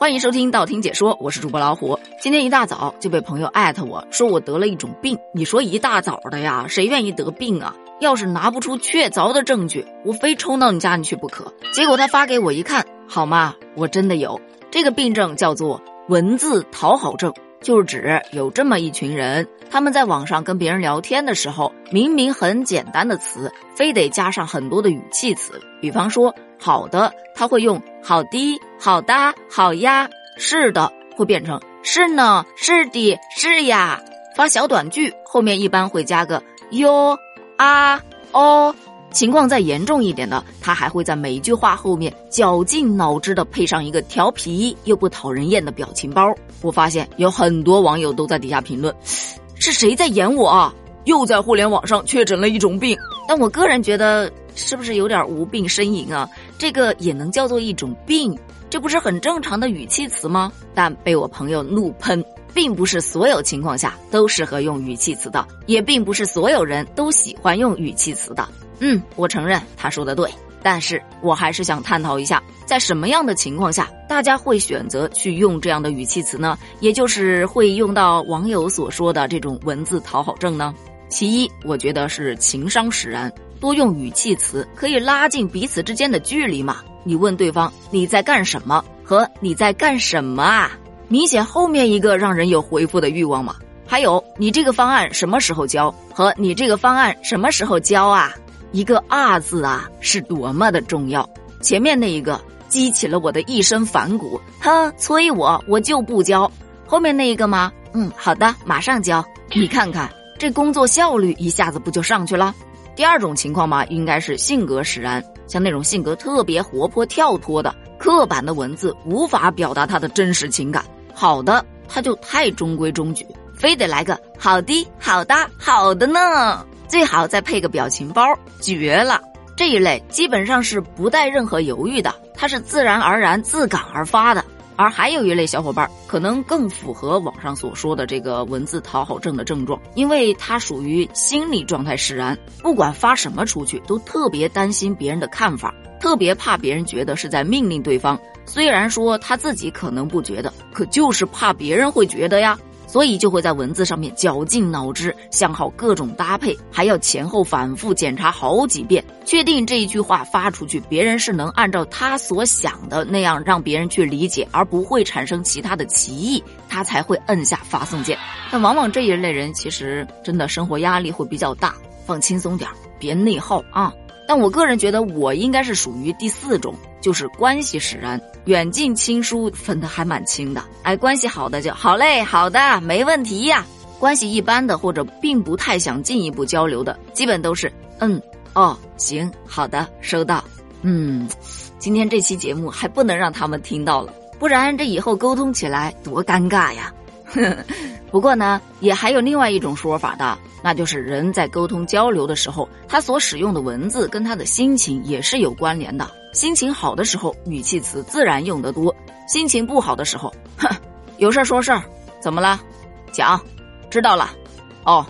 欢迎收听道听解说，我是主播老虎。今天一大早就被朋友艾特我说我得了一种病。你说一大早的呀，谁愿意得病啊？要是拿不出确凿的证据，我非冲到你家里去不可。结果他发给我一看，好吗？我真的有这个病症，叫做文字讨好症。就是指有这么一群人，他们在网上跟别人聊天的时候，明明很简单的词，非得加上很多的语气词。比方说“好的”，他会用“好的”“好哒”“好呀”；“是的”会变成“是呢”“是的”“是呀”。发小短句后面一般会加个“哟”“啊”“哦”。情况再严重一点的，他还会在每一句话后面绞尽脑汁的配上一个调皮又不讨人厌的表情包。我发现有很多网友都在底下评论：“是谁在演我啊？又在互联网上确诊了一种病。”但我个人觉得，是不是有点无病呻吟啊？这个也能叫做一种病？这不是很正常的语气词吗？但被我朋友怒喷，并不是所有情况下都适合用语气词的，也并不是所有人都喜欢用语气词的。嗯，我承认他说的对，但是我还是想探讨一下，在什么样的情况下，大家会选择去用这样的语气词呢？也就是会用到网友所说的这种文字讨好症呢？其一，我觉得是情商使然，多用语气词可以拉近彼此之间的距离嘛。你问对方你在干什么和你在干什么啊，明显后面一个让人有回复的欲望嘛。还有你这个方案什么时候交和你这个方案什么时候交啊？一个“啊”字啊，是多么的重要！前面那一个激起了我的一身反骨，哼，催我我就不交。后面那一个吗？嗯，好的，马上交。你看看这工作效率一下子不就上去了？第二种情况嘛，应该是性格使然，像那种性格特别活泼跳脱的，刻板的文字无法表达他的真实情感。好的，他就太中规中矩，非得来个好的、好的、好的呢。最好再配个表情包，绝了！这一类基本上是不带任何犹豫的，它是自然而然、自感而发的。而还有一类小伙伴，可能更符合网上所说的这个文字讨好症的症状，因为他属于心理状态使然，不管发什么出去，都特别担心别人的看法，特别怕别人觉得是在命令对方。虽然说他自己可能不觉得，可就是怕别人会觉得呀。所以就会在文字上面绞尽脑汁想好各种搭配，还要前后反复检查好几遍，确定这一句话发出去，别人是能按照他所想的那样让别人去理解，而不会产生其他的歧义，他才会摁下发送键。但往往这一类人其实真的生活压力会比较大，放轻松点，别内耗啊。但我个人觉得，我应该是属于第四种，就是关系使然，远近亲疏分得还蛮清的。哎，关系好的就好嘞，好的，没问题呀。关系一般的或者并不太想进一步交流的，基本都是嗯，哦，行，好的，收到。嗯，今天这期节目还不能让他们听到了，不然这以后沟通起来多尴尬呀。不过呢，也还有另外一种说法的，那就是人在沟通交流的时候，他所使用的文字跟他的心情也是有关联的。心情好的时候，语气词自然用得多；心情不好的时候，哼，有事儿说事儿，怎么了？讲，知道了。哦，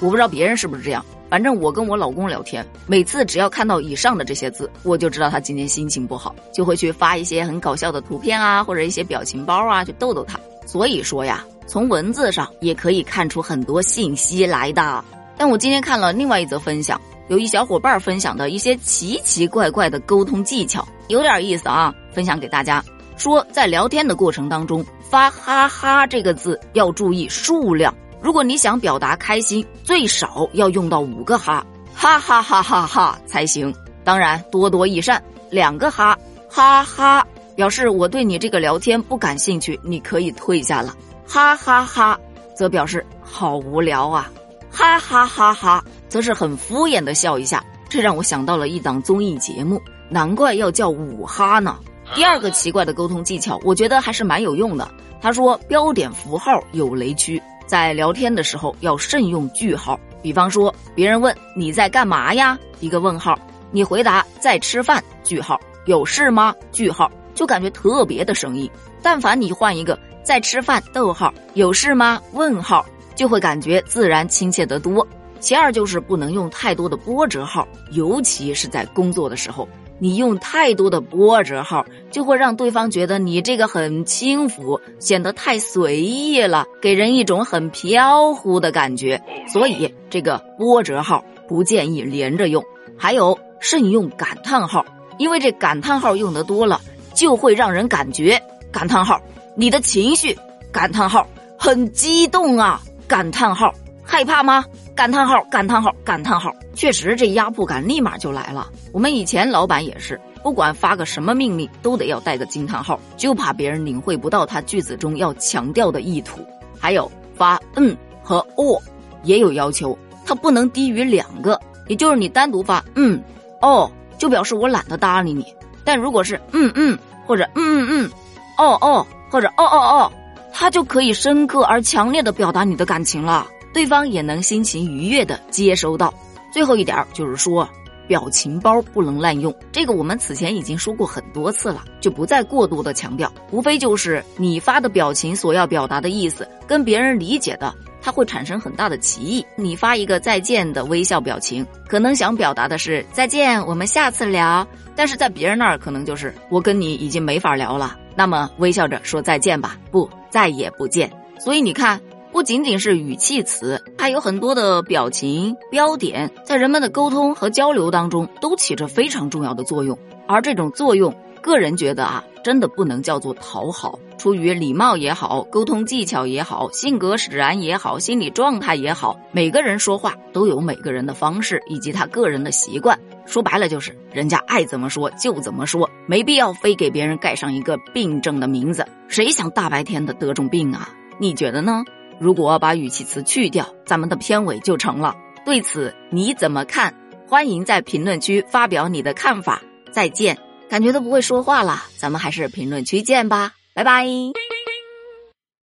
我不知道别人是不是这样，反正我跟我老公聊天，每次只要看到以上的这些字，我就知道他今天心情不好，就会去发一些很搞笑的图片啊，或者一些表情包啊，去逗逗他。所以说呀。从文字上也可以看出很多信息来的，但我今天看了另外一则分享，有一小伙伴分享的一些奇奇怪怪的沟通技巧，有点意思啊，分享给大家。说在聊天的过程当中发“哈哈”这个字要注意数量，如果你想表达开心，最少要用到五个“哈”，哈哈哈哈哈才行。当然多多益善，两个“哈”，哈哈，表示我对你这个聊天不感兴趣，你可以退下了。哈哈哈，则表示好无聊啊！哈哈哈哈，则是很敷衍的笑一下。这让我想到了一档综艺节目，难怪要叫五哈呢。第二个奇怪的沟通技巧，我觉得还是蛮有用的。他说，标点符号有雷区，在聊天的时候要慎用句号。比方说，别人问你在干嘛呀？一个问号，你回答在吃饭。句号，有事吗？句号，就感觉特别的生硬。但凡你换一个。在吃饭？逗号有事吗？问号就会感觉自然亲切得多。其二就是不能用太多的波折号，尤其是在工作的时候，你用太多的波折号，就会让对方觉得你这个很轻浮，显得太随意了，给人一种很飘忽的感觉。所以这个波折号不建议连着用。还有慎用感叹号，因为这感叹号用的多了，就会让人感觉感叹号你的情绪感叹号很激动啊，感叹号害怕吗？感叹号，感叹号，感叹号，确实这压迫感立马就来了。我们以前老板也是，不管发个什么命令，都得要带个惊叹号，就怕别人领会不到他句子中要强调的意图。还有发嗯和哦也有要求，它不能低于两个，也就是你单独发嗯哦，就表示我懒得搭理你；但如果是嗯嗯或者嗯嗯嗯，哦哦或者哦哦哦，它就可以深刻而强烈的表达你的感情了。对方也能心情愉悦的接收到。最后一点就是说，表情包不能滥用。这个我们此前已经说过很多次了，就不再过多的强调。无非就是你发的表情所要表达的意思，跟别人理解的，它会产生很大的歧义。你发一个再见的微笑表情，可能想表达的是再见，我们下次聊。但是在别人那儿，可能就是我跟你已经没法聊了。那么微笑着说再见吧，不，再也不见。所以你看。不仅仅是语气词，还有很多的表情标点，在人们的沟通和交流当中都起着非常重要的作用。而这种作用，个人觉得啊，真的不能叫做讨好。出于礼貌也好，沟通技巧也好，性格使然也好，心理状态也好，每个人说话都有每个人的方式以及他个人的习惯。说白了就是，人家爱怎么说就怎么说，没必要非给别人盖上一个病症的名字。谁想大白天的得种病啊？你觉得呢？如果把语气词去掉，咱们的片尾就成了。对此你怎么看？欢迎在评论区发表你的看法。再见，感觉都不会说话了，咱们还是评论区见吧，拜拜。